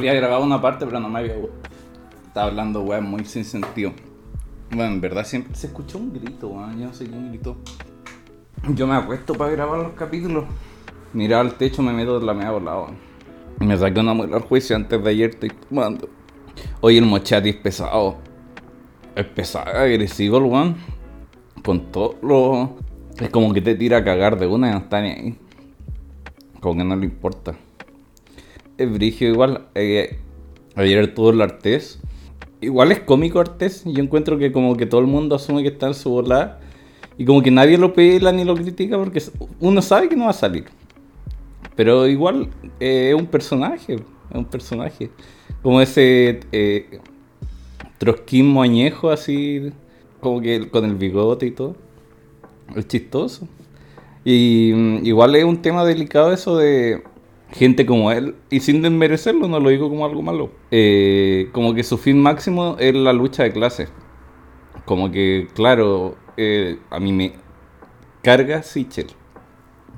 Había grabado una parte, pero no me había gustado. Estaba hablando, weón, muy sin sentido. Bueno, en verdad siempre se escuchó un grito, weón. Yo no sé quién gritó. Yo me acuesto para grabar los capítulos. Miraba al techo, me meto de la media volada. Me saqué una muela al juicio antes de ayer, estoy tomando. Hoy el mochati es pesado. Es pesado, agresivo el weón. Con todo lo. Es como que te tira a cagar de una y no está ni ahí. Como que no le importa. Es brigio igual. Eh, ayer el Artés. Igual es cómico Artés. Yo encuentro que como que todo el mundo asume que está en su volada. Y como que nadie lo pela ni lo critica porque uno sabe que no va a salir. Pero igual eh, es un personaje. Es un personaje. Como ese eh, trotskismo añejo así. Como que con el bigote y todo. Es chistoso. Y mm, igual es un tema delicado eso de gente como él, y sin desmerecerlo, no lo digo como algo malo, eh, como que su fin máximo es la lucha de clases. Como que, claro, eh, a mí me carga Sichel,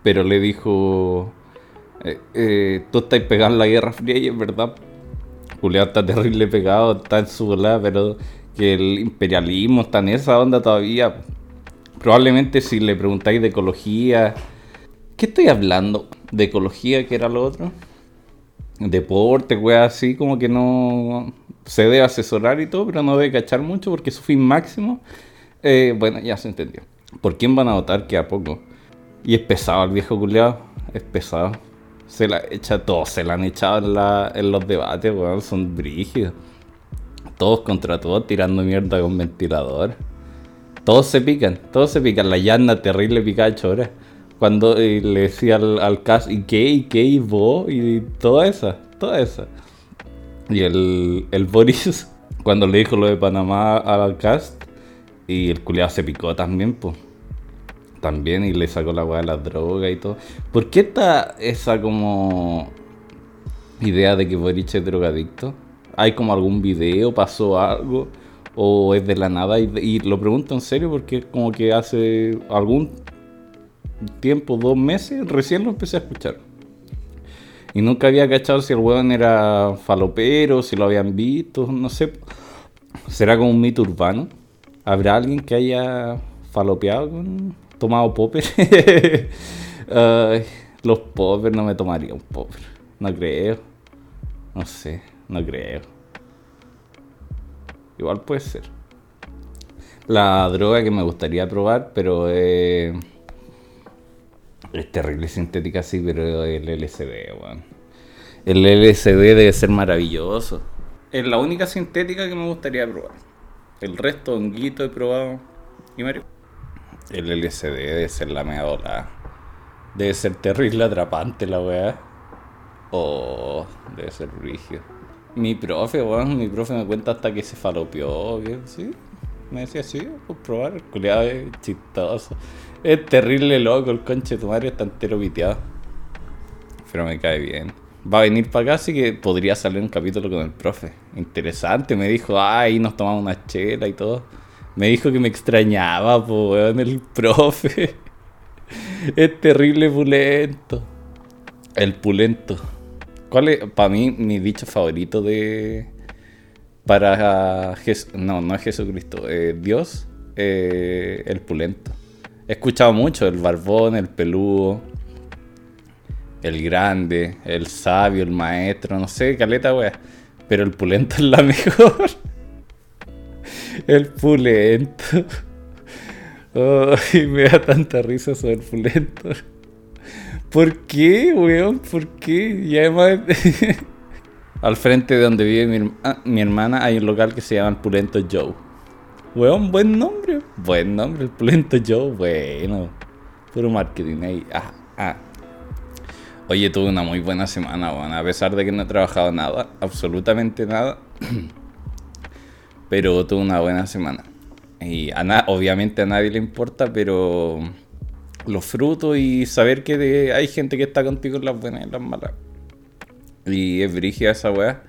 pero le dijo, eh, tú estás pegando la Guerra Fría y es verdad, Julián está terrible pegado, está en su volada, pero que el imperialismo está en esa onda todavía. Probablemente si le preguntáis de ecología, ¿qué estoy hablando? De ecología, que era lo otro. Deporte, wea, así como que no se debe asesorar y todo, pero no debe cachar mucho porque su fin máximo, eh, bueno, ya se entendió. ¿Por quién van a votar? Que a poco. Y es pesado el viejo culiado, es pesado. Se la echa todos, se la han echado en, la, en los debates, weón, son brígidos. Todos contra todos, tirando mierda con ventilador. Todos se pican, todos se pican. La llana terrible pica chora cuando eh, le decía al, al, cast, ¿y qué? ¿y qué? ¿y vos? Y toda esa, toda esa. Y el, el Boris, cuando le dijo lo de Panamá al cast, y el culiado se picó también, pues. También, y le sacó la weá de la droga y todo. ¿Por qué está esa como idea de que Boris es drogadicto? ¿Hay como algún video? ¿Pasó algo? ¿O es de la nada? Y, y lo pregunto en serio porque como que hace algún tiempo, dos meses, recién lo empecé a escuchar. Y nunca había cachado si el weón era falopero, si lo habían visto, no sé. ¿Será como un mito urbano? ¿Habrá alguien que haya falopeado con... tomado popper? los poppers no me tomaría un popper. No creo. No sé, no creo. Igual puede ser. La droga que me gustaría probar, pero... Eh, es terrible sintética, sí, pero el LCD, weón. El LCD debe ser maravilloso. Es la única sintética que me gustaría probar. El resto, honguito he probado. ¿Y Mario? El LCD debe ser la mea Debe ser terrible atrapante la weá. Oh, debe ser rígido. Mi profe, weón, mi profe me cuenta hasta que se falopeó, ¿sí? Me decía, sí, pues probar, el culiado es chistoso. Es terrible loco, el conche de tu madre está entero piteado. Pero me cae bien. Va a venir para acá, así que podría salir un capítulo con el profe. Interesante, me dijo, ay, nos tomamos una chela y todo. Me dijo que me extrañaba, pues, weón, el profe. Es terrible pulento. El pulento. ¿Cuál es, para mí, mi dicho favorito de. Para Jesús. No, no es Jesucristo. Eh, Dios, eh, el pulento. He escuchado mucho, el barbón, el peludo, el grande, el sabio, el maestro, no sé, caleta, wea. Pero el pulento es la mejor. el pulento. Ay, me da tanta risa sobre el pulento. ¿Por qué, weón? ¿Por qué? Y además... Al frente de donde vive mi, ah, mi hermana hay un local que se llama el Pulento Joe. Weón, buen nombre. Buen nombre, el Pulento Joe. Bueno. Puro marketing ahí. Ah, ah. Oye, tuve una muy buena semana, weón. A pesar de que no he trabajado nada. Absolutamente nada. pero tuve una buena semana. Y obviamente a nadie le importa, pero los frutos y saber que hay gente que está contigo en las buenas y las malas. Y es brígida esa weá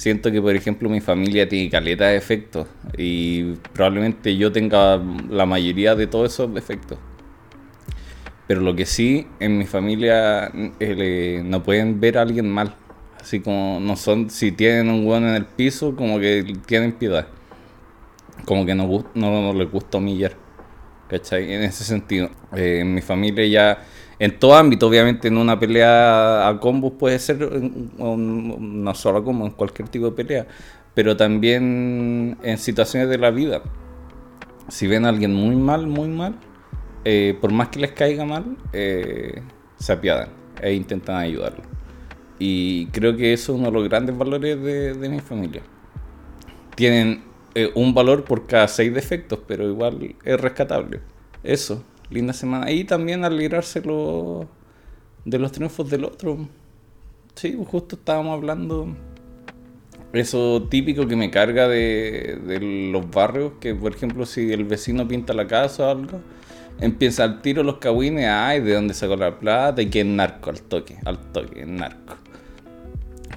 siento que, por ejemplo, mi familia tiene caleta de efectos y probablemente yo tenga la mayoría de todos esos defectos. Pero lo que sí, en mi familia eh, no pueden ver a alguien mal. Así como no son, si tienen un weón en el piso, como que tienen piedad. Como que no, no, les gusta humillar. ¿Cachai? En ese sentido. Eh, en mi familia ya, en todo ámbito, obviamente en una pelea a combos puede ser, no solo como en cualquier tipo de pelea, pero también en situaciones de la vida. Si ven a alguien muy mal, muy mal, eh, por más que les caiga mal, eh, se apiadan e intentan ayudarlo. Y creo que eso es uno de los grandes valores de, mi familia. Tienen eh, un valor por cada seis defectos, pero igual es rescatable. Eso, linda semana. Y también alegrarse de los triunfos del otro. Sí, pues justo estábamos hablando eso típico que me carga de, los barrios, que por ejemplo si el vecino pinta la casa o algo, empieza al tiro los cagüines, ay, de dónde sacó la plata y que es narco al toque, al toque, es narco.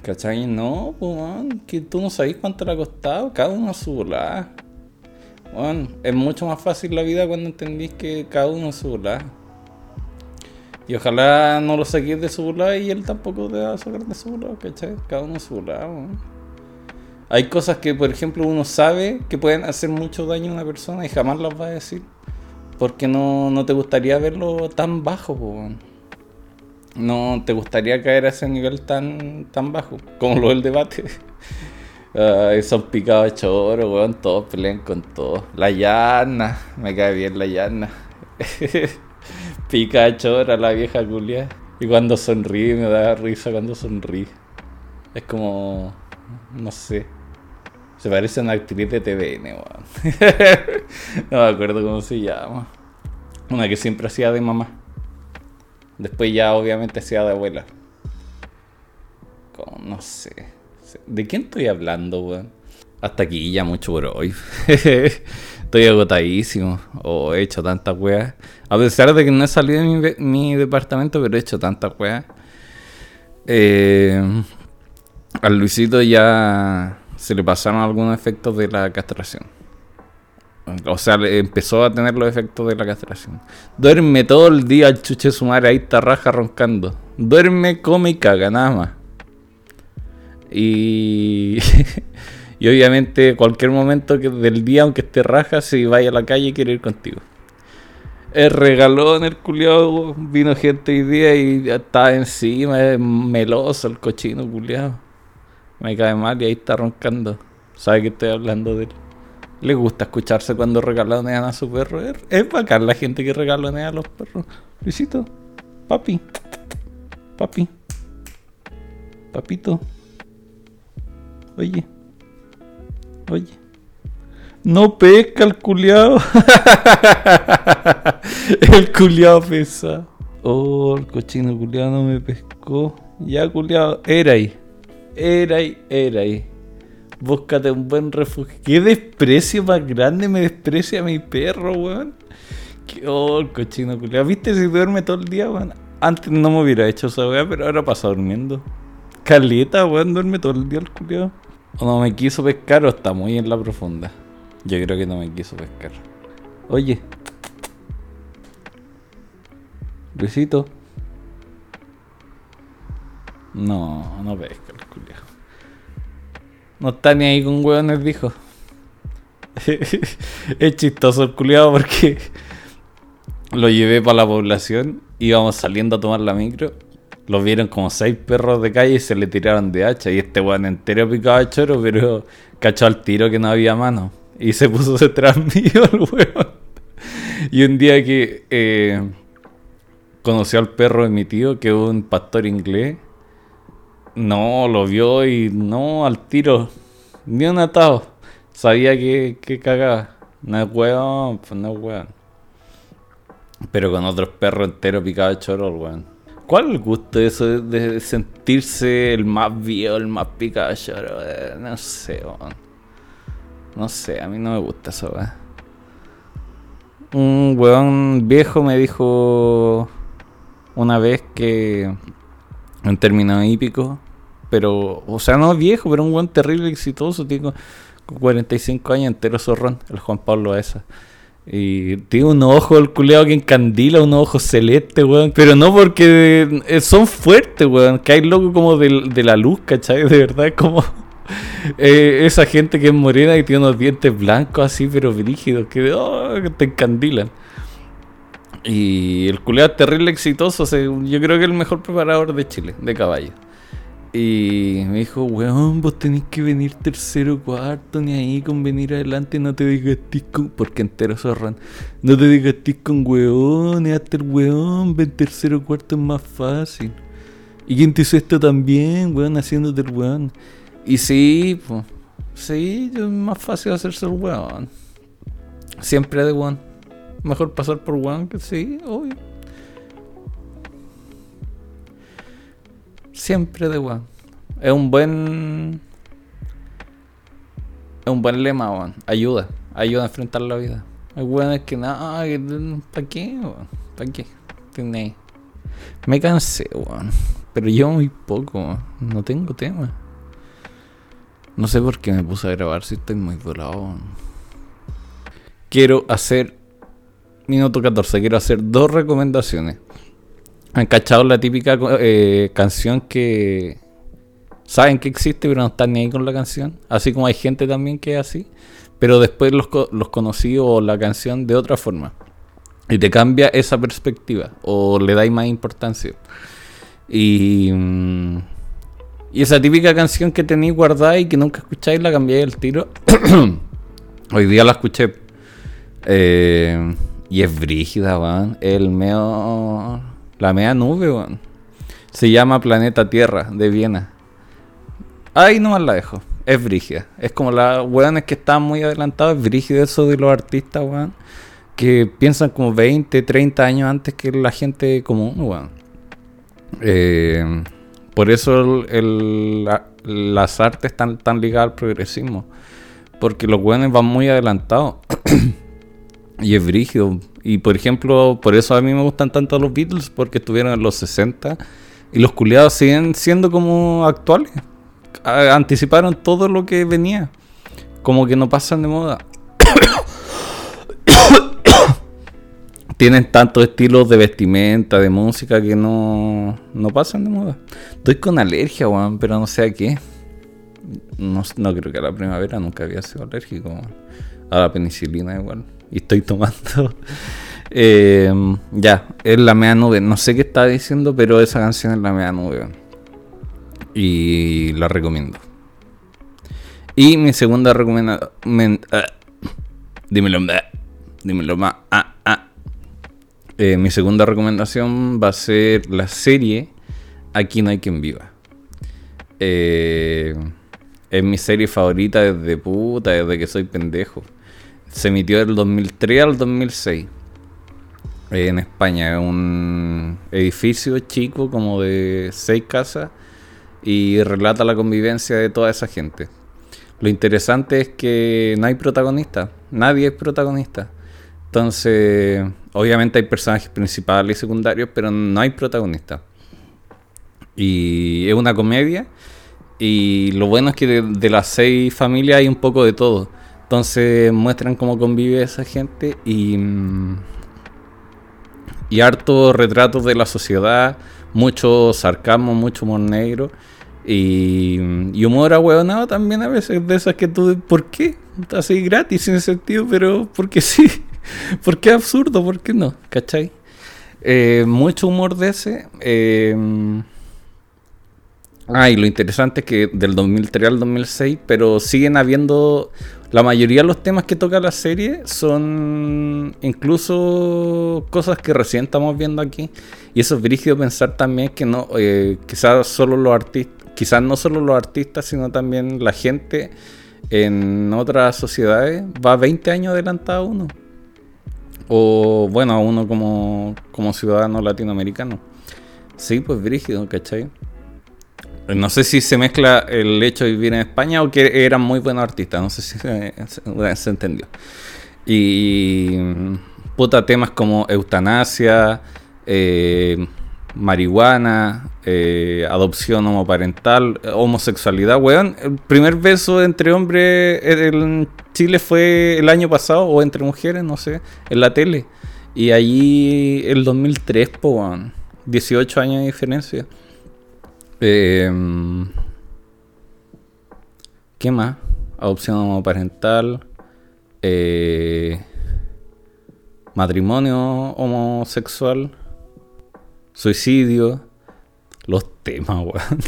¿Cachai? No, pues, que tú no sabes cuánto le ha costado, cada uno a su lado. Bueno, es mucho más fácil la vida cuando entendís que cada uno a su lado. Y ojalá no lo saques de su lado y él tampoco te va a sacar de su lado, ¿cachai? Cada uno a su lado. Hay cosas que, por ejemplo, uno sabe que pueden hacer mucho daño a una persona y jamás las va a decir. Porque no, no te gustaría verlo tan bajo, No te gustaría caer a ese nivel tan, tan bajo, como lo del debate. Uh, son picados de choro, weón. Todos pelean con todo. La llana, me cae bien la llana. Pica de chora la vieja culia. Y cuando sonríe, me da risa cuando sonríe. Es como. No sé. Se parece a una actriz de TVN, weón. no me acuerdo cómo se llama. Una que siempre hacía de mamá. Después ya obviamente hacía de abuela. no sé. ¿De quién estoy hablando, weón? Hasta aquí ya mucho por hoy. estoy agotadísimo. O he hecho tantas weas. A pesar de que no he salido de mi, departamento, pero he hecho tantas weas. Eh, al Luisito ya se le pasaron algunos efectos de la castración. O sea, empezó a tener los efectos de la castración. Duerme todo el día el chuche su madre, ahí está raja roncando. Duerme, come y nada más. Y, y obviamente cualquier momento que del día, aunque esté raja, si vaya a la calle quiere ir contigo. El regalón, el culiado, vino gente hoy día y está encima, es meloso el cochino culiado. Me cae mal y ahí está roncando. ¿Sabe que estoy hablando de él? Le gusta escucharse cuando regalonean a su perro. Es, bacán la gente que regalonea a los perros. Luisito, papi, papi, papito. Oye, oye. No pesca el culiao. el culiao pesa. Oh, el cochino culiao no me pescó. Ya culiao, era ahí. Era ahí, era ahí. Búscate un buen refugio. Qué desprecio más grande me desprecia mi perro, weón. Qué oh, cochino culiado. ¿Viste si duerme todo el día, weón? Antes no me hubiera hecho esa weá, pero ahora pasa durmiendo. Caleta, weón, duerme todo el día el culiado. No me quiso pescar o está muy en la profunda. Yo creo que no me quiso pescar. Oye. Luisito. No, no pesca el culiado. No está ni ahí con hueones, dijo. es chistoso el culiado porque lo llevé para la población, íbamos saliendo a tomar la micro. Lo vieron como seis perros de calle y se le tiraron de hacha. Y este weón entero picaba de choro, pero cachó al tiro que no había mano. Y se puso detrás mío el weón. Y un día que eh, conoció al perro de mi tío, que es un pastor inglés, no, lo vio y no, al tiro. Ni un atado. Sabía que, que cagaba. No es weón, pues no es weón. Pero con otros perros enteros de choro, weón. ¿Cuál el gusto de eso de sentirse el más viejo, el más de choro? No sé, weón. No sé, a mí no me gusta eso, weón. Un weón viejo me dijo una vez que en términos hípicos pero, o sea, no viejo, pero un buen terrible exitoso, tiene con 45 años entero zorrón, el Juan Pablo esa. Y tiene unos ojos el culeado que encandila, unos ojos celestes, weón. Pero no porque eh, son fuertes, weón. Que hay loco como de, de la luz, ¿cachai? De verdad, como eh, esa gente que es morena y tiene unos dientes blancos así, pero brígidos, que, oh, te encandilan. Y el culeado es terrible exitoso. yo creo que es el mejor preparador de Chile, de caballo. Y me dijo, weón, vos tenés que venir tercero, cuarto, ni ahí con venir adelante, no te digas con. Porque entero zorran. No te digas con weón, hasta el weón, ven tercero, cuarto es más fácil. ¿Y quién te hizo esto también, weón, haciéndote el weón? Y sí, pues. Sí, es más fácil hacerse el weón. Siempre de weón. Mejor pasar por weón que sí, obvio. Siempre de weón. Es un buen. Es un buen lema, weón. Ayuda. Ayuda a enfrentar la vida. Hay weones que nada, ¿para qué, weón? ¿Para qué? Tiene. Me cansé, weón. Pero yo muy poco, weón. No tengo tema. No sé por qué me puse a grabar si estoy muy volado. Quiero hacer. Minuto 14, quiero hacer dos recomendaciones. ¿Han cachado la típica eh, canción que saben que existe pero no están ni ahí con la canción? Así como hay gente también que es así, pero después los, los conocí o la canción de otra forma. Y te cambia esa perspectiva o le dais más importancia. Y. Mm, y esa típica canción que tenéis guardada y que nunca escucháis, la cambiáis el tiro. Hoy día la escuché. Eh, y es brígida, weón. El meo. La mea nube, weón. Se llama Planeta Tierra, de Viena. Ahí nomás la dejo. Es brígida. Es como la weón es que están muy adelantados. Es brígida eso de los artistas, weón. Que piensan como 20, 30 años antes que la gente común, weón. Eh, por eso las artes están tan ligadas al progresismo. Porque los weones van muy adelantados. y es brígido. Y por ejemplo, por eso a mí me gustan tanto los Beatles, porque estuvieron en los 60 y los culiados siguen siendo como actuales. Anticiparon todo lo que venía. Como que no pasan de moda. tienen tantos estilos de vestimenta, de música que no, no pasan de moda. Estoy con alergia, weón, pero no sé a qué. No, no, creo que a la primavera nunca había sido alérgico. A la penicilina igual. Y estoy tomando. Em, ya, es la media nube. No sé qué está diciendo, pero esa canción es la media nube. Y la recomiendo. Y mi segunda recomendación. Uh, dímelo, dímelo más. Ah, eh, mi segunda recomendación va a ser la serie Aquí no hay quien viva. Eh, es mi serie favorita desde puta, desde que soy pendejo. Se emitió del 2003 al 2006 eh, en España. Es un edificio chico como de seis casas y relata la convivencia de toda esa gente. Lo interesante es que no hay protagonista, nadie es protagonista. Entonces, obviamente hay personajes principales y secundarios, pero no hay protagonistas. Y es una comedia. Y lo bueno es que de, las seis familias hay un poco de todo. Entonces muestran cómo convive esa gente y, mm, y harto retratos de la sociedad, mucho sarcasmo, mucho humor negro y, y humor ahueonado también a veces, de esas que tú, ¿por qué? Así gratis, sin sentido, pero porque sí. ¿Por qué absurdo? ¿Por qué no? ¿Cachai? Eh, mucho humor de ese. Eh, ah, y lo interesante es que del 2003 al 2006, pero siguen habiendo. La mayoría de los temas que toca la serie son incluso cosas que recién estamos viendo aquí. Y eso es brígido pensar también que no, eh, quizás solo los artistas, quizás no solo los artistas, sino también la gente en otras sociedades va 20 años adelantado a uno o bueno, a uno como, como ciudadano latinoamericano. Sí, pues brígido, ¿cachai? No sé si se mezcla el hecho de vivir en España o que eran muy buenos artistas, no sé si se, entendió. Y puta temas como eutanasia, eh, marihuana, eh, adopción homoparental, homosexualidad, weón. El primer beso entre hombres Chile fue el año pasado, o Entre Mujeres, no sé, en la tele. Y allí el 2003, po, 18 años de diferencia. Em, ¿Qué más? Adopción homoparental. Eh, matrimonio homosexual. Suicidio. Los temas, weón.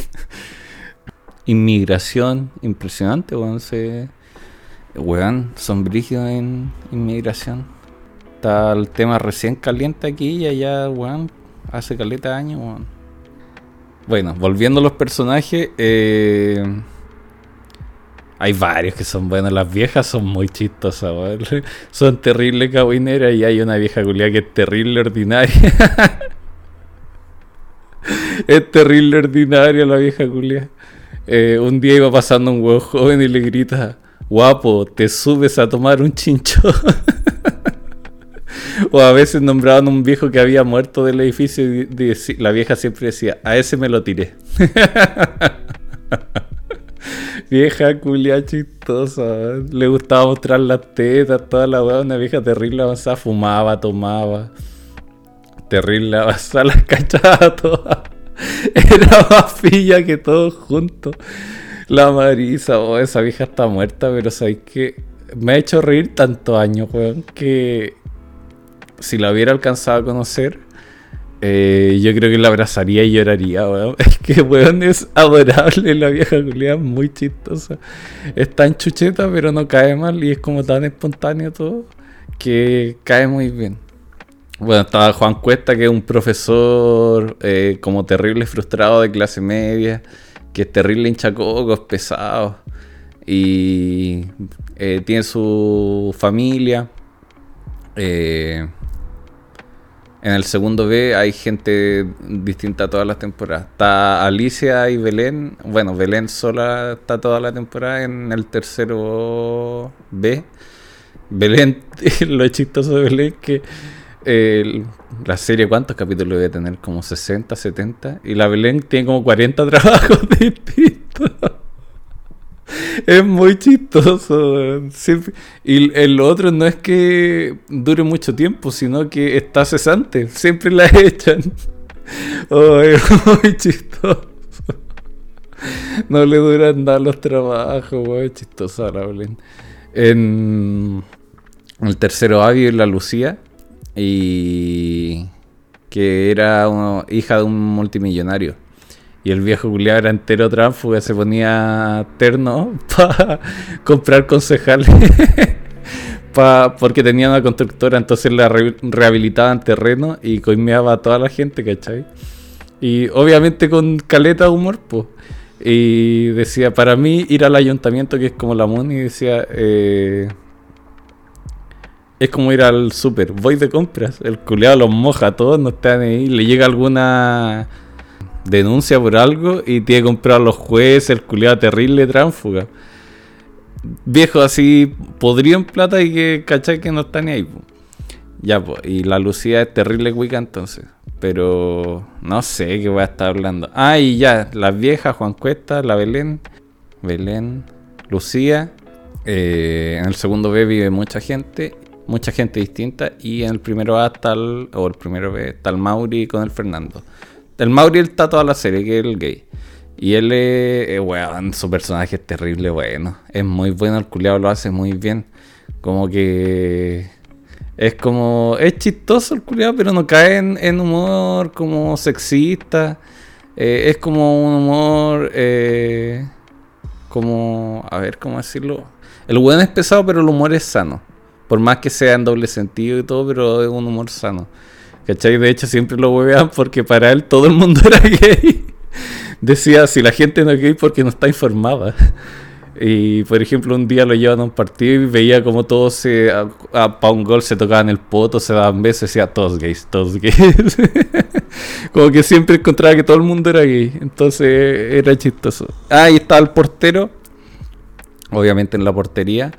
Inmigración. Impresionante, weón. Se, weón, son en inmigración. Está el tema recién caliente aquí y allá, weón. Hace caleta años, weón. Bueno, volviendo a los personajes, eh, hay varios que son buenos. Las viejas son muy chistosas. Son terribles cabineras y hay una vieja culia que es terrible ordinaria. es terrible ordinaria la vieja culia. Eh, un día iba pasando un huevo joven y le grita, guapo, te subes a tomar un chincho. o a veces nombraban un viejo que había muerto del edificio y la vieja siempre decía, a ese me lo tiré. vieja culia chistosa, le gustaba mostrar las tetas, toda la weá, una vieja terrible avanzada, fumaba, tomaba. Terrible avanzada, las cachaba todas. Era más filla que todos juntos. La Marisa, oh, esa vieja está muerta, pero sabes que me ha hecho reír tantos años, weón, que si la hubiera alcanzado a conocer, eh, yo creo que la abrazaría y lloraría, weón. Es que, weón, es adorable la vieja Julián, muy chistosa. Es tan chucheta, pero no cae mal y es como tan espontáneo todo que cae muy bien. Bueno, estaba Juan Cuesta, que es un profesor eh, como terrible frustrado de clase media, que es terrible hinchacoco, es pesado y eh, tiene su familia. Eh, en el segundo B hay gente distinta todas las temporadas. Está Alicia y Belén. Bueno, Belén sola está toda la temporada. En el tercero B. Belén, lo chistoso de Belén que la serie, ¿cuántos capítulos debe tener? Como 60, 70. Y la Belén tiene como 40 trabajos distintos. Es muy chistoso. Y el otro no es que dure mucho tiempo, sino que está cesante. Siempre la echan. Oh, es muy chistoso. No le duran nada los trabajos, muy chistosa la. En el tercero Avi la Lucía y que era hija de un multimillonario. Y el viejo culiado era entero tránfuga, se ponía terno para comprar concejales. porque tenía una constructora, entonces la rehabilitaban terreno y coimeaba a toda la gente, ¿cachai? Y obviamente con caleta humor, pues. Y decía, para mí ir al ayuntamiento, que es como la MUNI, decía, eh, es como ir al súper, voy de compras, el culeado los moja a todos, no están ahí, le llega alguna denuncia por algo y tiene que comprar a los jueces, el culeado terrible tránfuga. Viejo así, podría en plata y que cachai que no está ni ahí. Ya, pues, y la Lucía es terrible cuica entonces. Pero no sé qué voy a estar hablando. Ah, y ya, las viejas, Juan Cuesta, la Belén, Belén, Lucía. Eh, en el segundo B vive mucha gente mucha gente distinta. Y en el primero A está el, o el primero B está el Mauri con el Fernando. El Mauri está toda la serie, que es el gay. Y él es, weón, su personaje es terrible, bueno. Es muy bueno, el culiado lo hace muy bien. Como que. Es como. Es chistoso el culiado, pero no cae en, humor como sexista. Eh, es como un humor. Eh, como. A ver, ¿cómo decirlo? El weón es pesado, pero el humor es sano. Por más que sea en doble sentido y todo, pero es un humor sano. ¿Cachai? De hecho, siempre lo huevean porque para él todo el mundo era gay. Decía, si la gente no es gay porque no está informada. Y por ejemplo, un día lo llevan a un partido y veía como todos se, para un gol se tocaban el poto, se daban besos, decía todos gays, todos gays. como que siempre encontraba que todo el mundo era gay. Entonces era chistoso. Ah, ahí está el portero, obviamente en la portería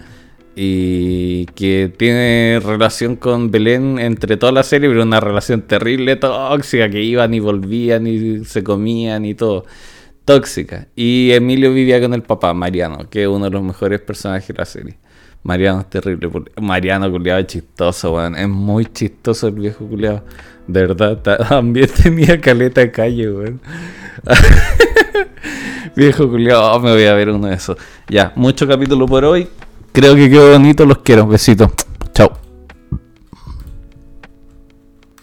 y que tiene relación con Belén entre toda la serie, pero una relación terrible, tóxica, que iban y volvían y se comían y todo. Tóxica. Y Emilio vivía con el papá, Mariano, que es uno de los mejores personajes de la serie. Mariano es terrible. Mariano culiado es chistoso, weón. Es muy chistoso el viejo culiado. De verdad, ta- también tenía caleta de calle, weón. viejo culiado, oh, me voy a ver uno de esos. Ya, mucho capítulo por hoy. Creo que quedó bonito, los quiero. Besitos.